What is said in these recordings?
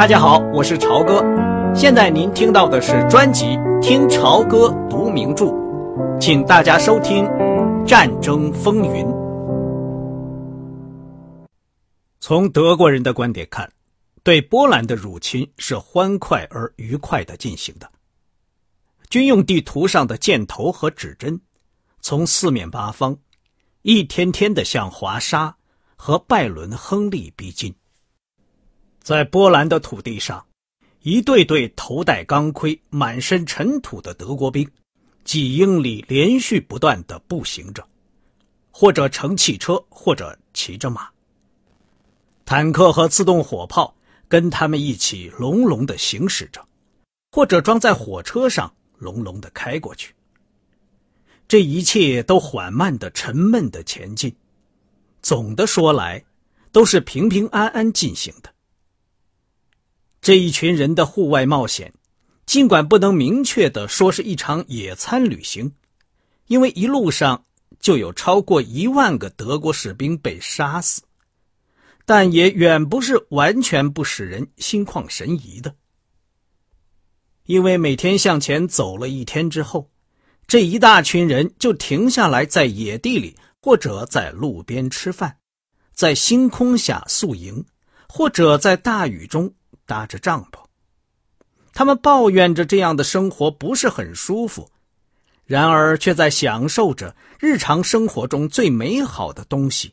大家好，我是朝哥。现在您听到的是专辑《听朝歌读名著》，请大家收听《战争风云》。从德国人的观点看，对波兰的入侵是欢快而愉快的进行的。军用地图上的箭头和指针，从四面八方，一天天的向华沙和拜伦亨利逼近。在波兰的土地上，一队队头戴钢盔、满身尘土的德国兵，几英里连续不断的步行着，或者乘汽车，或者骑着马。坦克和自动火炮跟他们一起隆隆的行驶着，或者装在火车上隆隆的开过去。这一切都缓慢的、沉闷的前进，总的说来，都是平平安安进行的。这一群人的户外冒险，尽管不能明确的说是一场野餐旅行，因为一路上就有超过一万个德国士兵被杀死，但也远不是完全不使人心旷神怡的。因为每天向前走了一天之后，这一大群人就停下来在野地里或者在路边吃饭，在星空下宿营，或者在大雨中。搭着帐篷，他们抱怨着这样的生活不是很舒服，然而却在享受着日常生活中最美好的东西：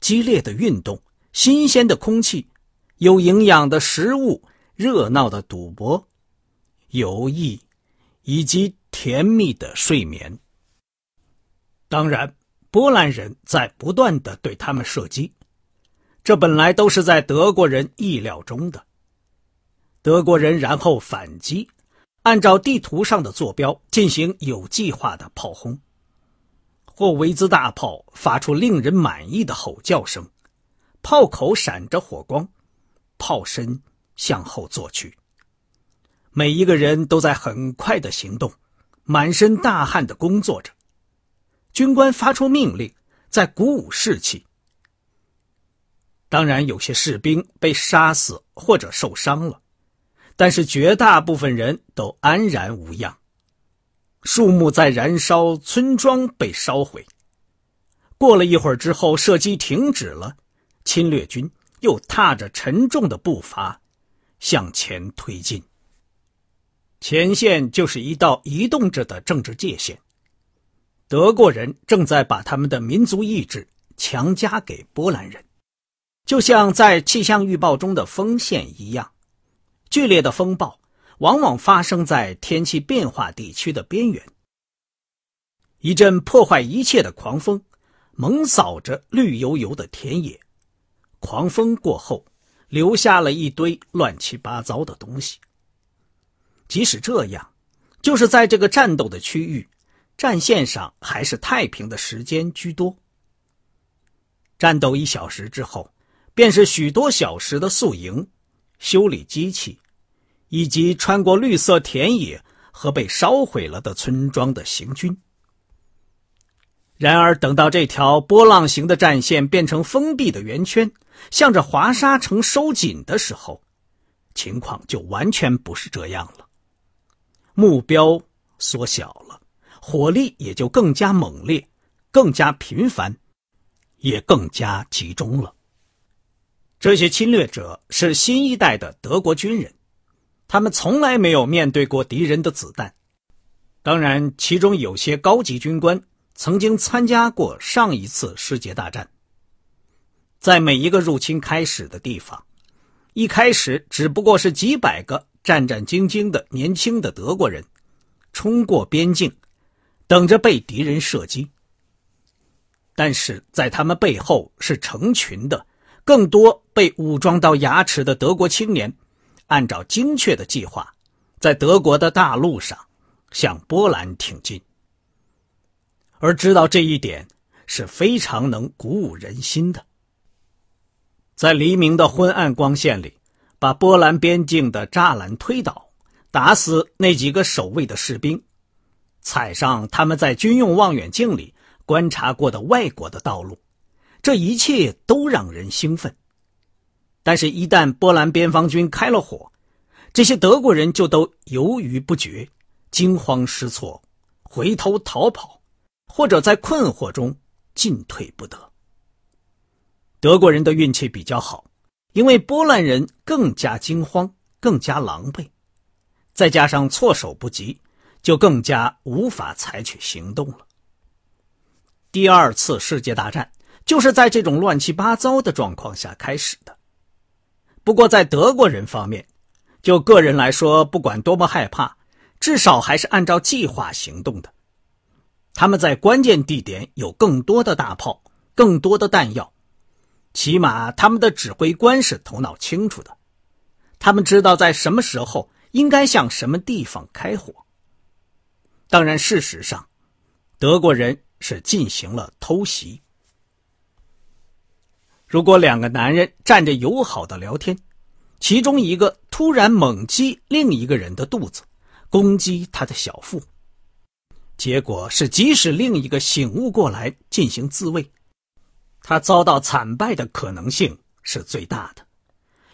激烈的运动、新鲜的空气、有营养的食物、热闹的赌博、游艺，以及甜蜜的睡眠。当然，波兰人在不断的对他们射击，这本来都是在德国人意料中的。德国人然后反击，按照地图上的坐标进行有计划的炮轰。霍维兹大炮发出令人满意的吼叫声，炮口闪着火光，炮身向后坐去。每一个人都在很快的行动，满身大汗的工作着。军官发出命令，在鼓舞士气。当然，有些士兵被杀死或者受伤了。但是绝大部分人都安然无恙，树木在燃烧，村庄被烧毁。过了一会儿之后，射击停止了，侵略军又踏着沉重的步伐向前推进。前线就是一道移动着的政治界限，德国人正在把他们的民族意志强加给波兰人，就像在气象预报中的风线一样。剧烈的风暴往往发生在天气变化地区的边缘。一阵破坏一切的狂风，猛扫着绿油油的田野。狂风过后，留下了一堆乱七八糟的东西。即使这样，就是在这个战斗的区域，战线上还是太平的时间居多。战斗一小时之后，便是许多小时的宿营、修理机器。以及穿过绿色田野和被烧毁了的村庄的行军。然而，等到这条波浪形的战线变成封闭的圆圈，向着华沙城收紧的时候，情况就完全不是这样了。目标缩小了，火力也就更加猛烈、更加频繁，也更加集中了。这些侵略者是新一代的德国军人。他们从来没有面对过敌人的子弹，当然，其中有些高级军官曾经参加过上一次世界大战。在每一个入侵开始的地方，一开始只不过是几百个战战兢兢的年轻的德国人，冲过边境，等着被敌人射击。但是在他们背后是成群的、更多被武装到牙齿的德国青年。按照精确的计划，在德国的大陆上向波兰挺进。而知道这一点是非常能鼓舞人心的。在黎明的昏暗光线里，把波兰边境的栅栏推倒，打死那几个守卫的士兵，踩上他们在军用望远镜里观察过的外国的道路，这一切都让人兴奋。但是，一旦波兰边防军开了火，这些德国人就都犹豫不决、惊慌失措，回头逃跑，或者在困惑中进退不得。德国人的运气比较好，因为波兰人更加惊慌、更加狼狈，再加上措手不及，就更加无法采取行动了。第二次世界大战就是在这种乱七八糟的状况下开始的。不过，在德国人方面，就个人来说，不管多么害怕，至少还是按照计划行动的。他们在关键地点有更多的大炮、更多的弹药，起码他们的指挥官是头脑清楚的，他们知道在什么时候应该向什么地方开火。当然，事实上，德国人是进行了偷袭。如果两个男人站着友好的聊天，其中一个突然猛击另一个人的肚子，攻击他的小腹，结果是即使另一个醒悟过来进行自卫，他遭到惨败的可能性是最大的，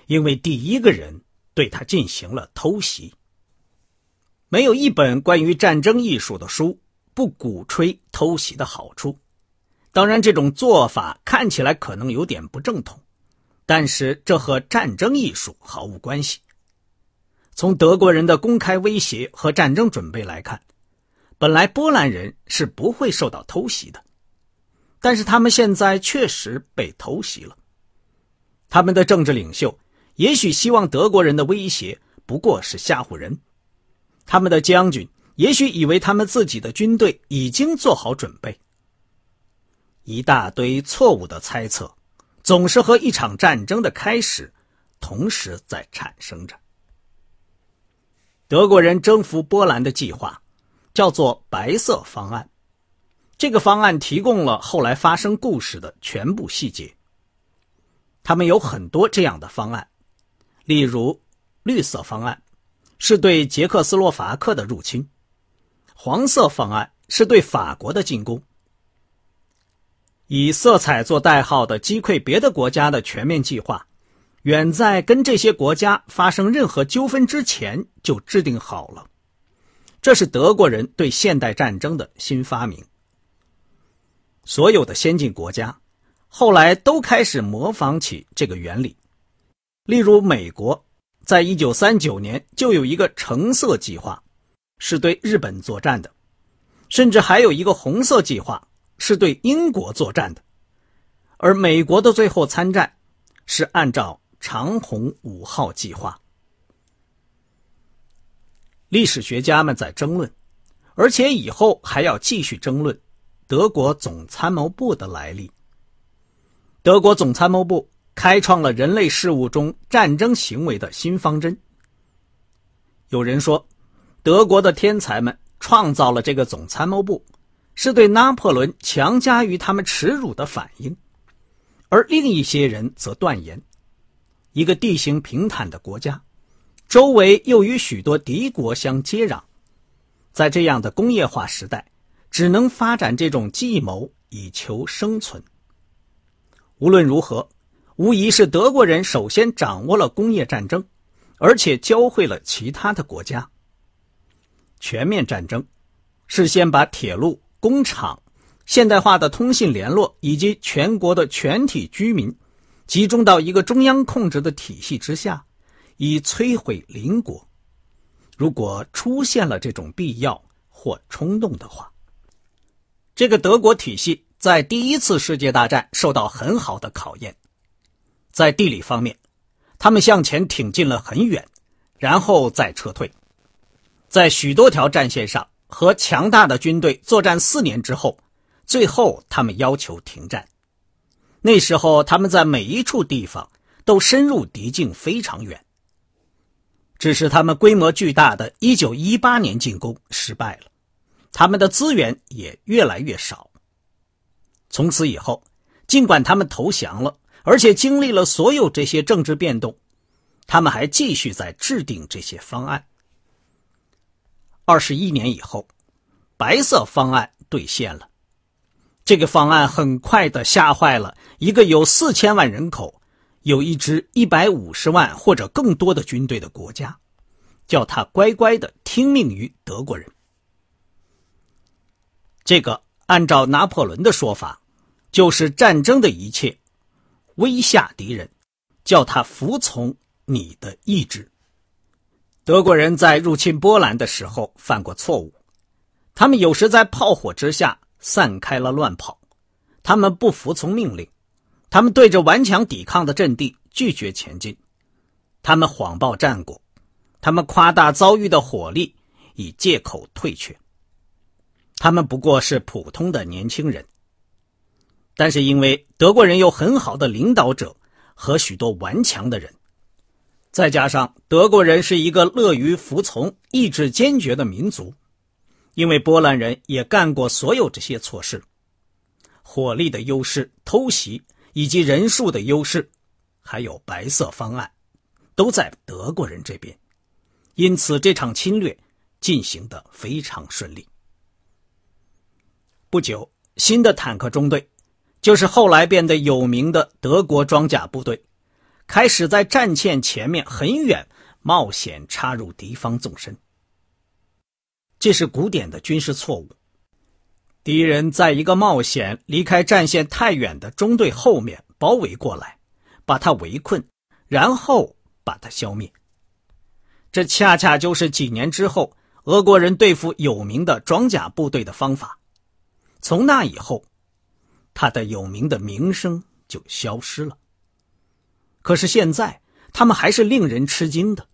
因为第一个人对他进行了偷袭。没有一本关于战争艺术的书不鼓吹偷袭的好处。当然，这种做法看起来可能有点不正统，但是这和战争艺术毫无关系。从德国人的公开威胁和战争准备来看，本来波兰人是不会受到偷袭的，但是他们现在确实被偷袭了。他们的政治领袖也许希望德国人的威胁不过是吓唬人，他们的将军也许以为他们自己的军队已经做好准备。一大堆错误的猜测，总是和一场战争的开始同时在产生着。德国人征服波兰的计划叫做“白色方案”，这个方案提供了后来发生故事的全部细节。他们有很多这样的方案，例如绿色方案是对捷克斯洛伐克的入侵，黄色方案是对法国的进攻。以色彩做代号的击溃别的国家的全面计划，远在跟这些国家发生任何纠纷之前就制定好了。这是德国人对现代战争的新发明。所有的先进国家后来都开始模仿起这个原理。例如，美国在一九三九年就有一个橙色计划，是对日本作战的，甚至还有一个红色计划。是对英国作战的，而美国的最后参战是按照长虹五号计划。历史学家们在争论，而且以后还要继续争论德国总参谋部的来历。德国总参谋部开创了人类事务中战争行为的新方针。有人说，德国的天才们创造了这个总参谋部。是对拿破仑强加于他们耻辱的反应，而另一些人则断言，一个地形平坦的国家，周围又与许多敌国相接壤，在这样的工业化时代，只能发展这种计谋以求生存。无论如何，无疑是德国人首先掌握了工业战争，而且教会了其他的国家。全面战争是先把铁路。工厂、现代化的通信联络以及全国的全体居民，集中到一个中央控制的体系之下，以摧毁邻国。如果出现了这种必要或冲动的话，这个德国体系在第一次世界大战受到很好的考验。在地理方面，他们向前挺进了很远，然后再撤退，在许多条战线上。和强大的军队作战四年之后，最后他们要求停战。那时候，他们在每一处地方都深入敌境非常远。只是他们规模巨大的1918年进攻失败了，他们的资源也越来越少。从此以后，尽管他们投降了，而且经历了所有这些政治变动，他们还继续在制定这些方案。二十一年以后，白色方案兑现了。这个方案很快的吓坏了一个有四千万人口、有一支一百五十万或者更多的军队的国家，叫他乖乖的听命于德国人。这个按照拿破仑的说法，就是战争的一切，威吓敌人，叫他服从你的意志。德国人在入侵波兰的时候犯过错误，他们有时在炮火之下散开了乱跑，他们不服从命令，他们对着顽强抵抗的阵地拒绝前进，他们谎报战果，他们夸大遭遇的火力以借口退却。他们不过是普通的年轻人，但是因为德国人有很好的领导者和许多顽强的人，再加上德国人是一个乐于服从、意志坚决的民族，因为波兰人也干过所有这些错事，火力的优势、偷袭以及人数的优势，还有白色方案，都在德国人这边，因此这场侵略进行的非常顺利。不久，新的坦克中队，就是后来变得有名的德国装甲部队，开始在战线前面很远冒险插入敌方纵深。这是古典的军事错误。敌人在一个冒险离开战线太远的中队后面包围过来，把他围困，然后把他消灭。这恰恰就是几年之后俄国人对付有名的装甲部队的方法。从那以后，他的有名的名声就消失了。可是现在，他们还是令人吃惊的。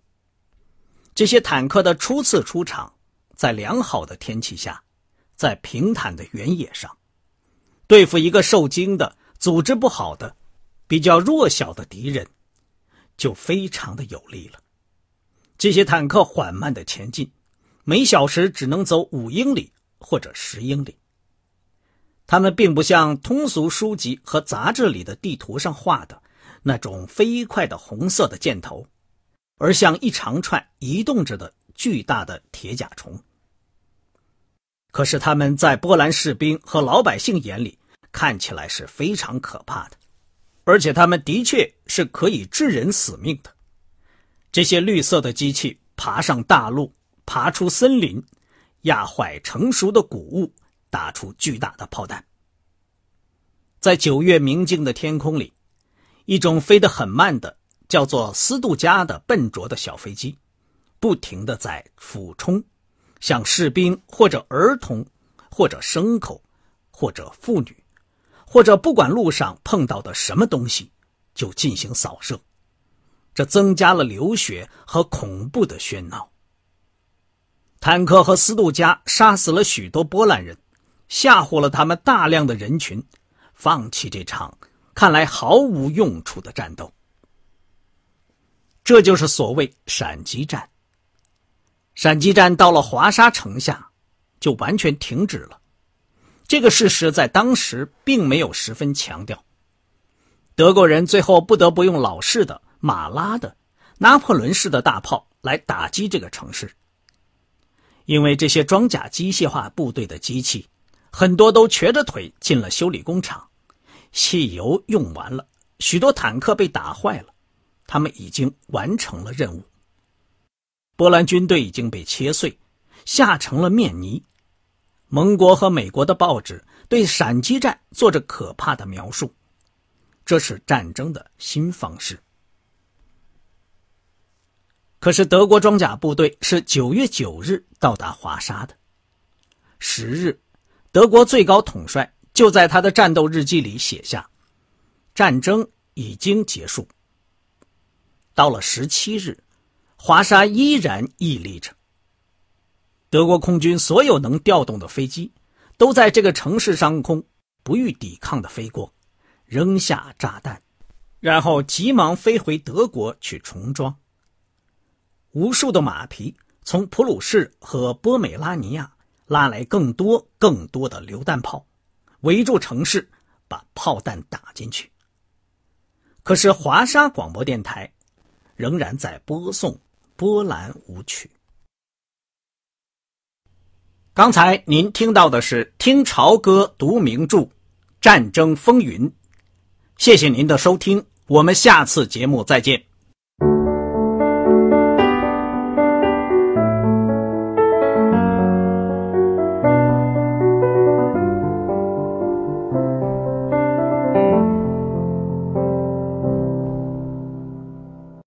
这些坦克的初次出场，在良好的天气下，在平坦的原野上，对付一个受惊的、组织不好的、比较弱小的敌人，就非常的有利了。这些坦克缓慢的前进，每小时只能走五英里或者十英里。他们并不像通俗书籍和杂志里的地图上画的那种飞快的红色的箭头，而像一长串移动着的巨大的铁甲虫。可是他们在波兰士兵和老百姓眼里看起来是非常可怕的，而且他们的确是可以致人死命的。这些绿色的机器爬上大路，爬出森林，压坏成熟的谷物。打出巨大的炮弹，在九月明净的天空里，一种飞得很慢的叫做斯杜加的笨拙的小飞机，不停的在俯冲，向士兵或者儿童，或者牲口，或者妇女，或者不管路上碰到的什么东西，就进行扫射，这增加了流血和恐怖的喧闹。坦克和斯杜加杀死了许多波兰人。吓唬了他们大量的人群，放弃这场看来毫无用处的战斗。这就是所谓闪击战。闪击战到了华沙城下，就完全停止了。这个事实在当时并没有十分强调。德国人最后不得不用老式的马拉的拿破仑式的大炮来打击这个城市，因为这些装甲机械化部队的机器。很多都瘸着腿进了修理工厂，汽油用完了，许多坦克被打坏了，他们已经完成了任务。波兰军队已经被切碎，吓成了面泥。盟国和美国的报纸对闪击战做着可怕的描述，这是战争的新方式。可是德国装甲部队是九月九日到达华沙的，十日。德国最高统帅就在他的战斗日记里写下：“战争已经结束。”到了十七日，华沙依然屹立着。德国空军所有能调动的飞机都在这个城市上空不予抵抗的飞过，扔下炸弹，然后急忙飞回德国去重装。无数的马匹从普鲁士和波美拉尼亚。拉来更多更多的榴弹炮，围住城市，把炮弹打进去。可是华沙广播电台仍然在播送波兰舞曲。刚才您听到的是《听潮歌读名著：战争风云》，谢谢您的收听，我们下次节目再见。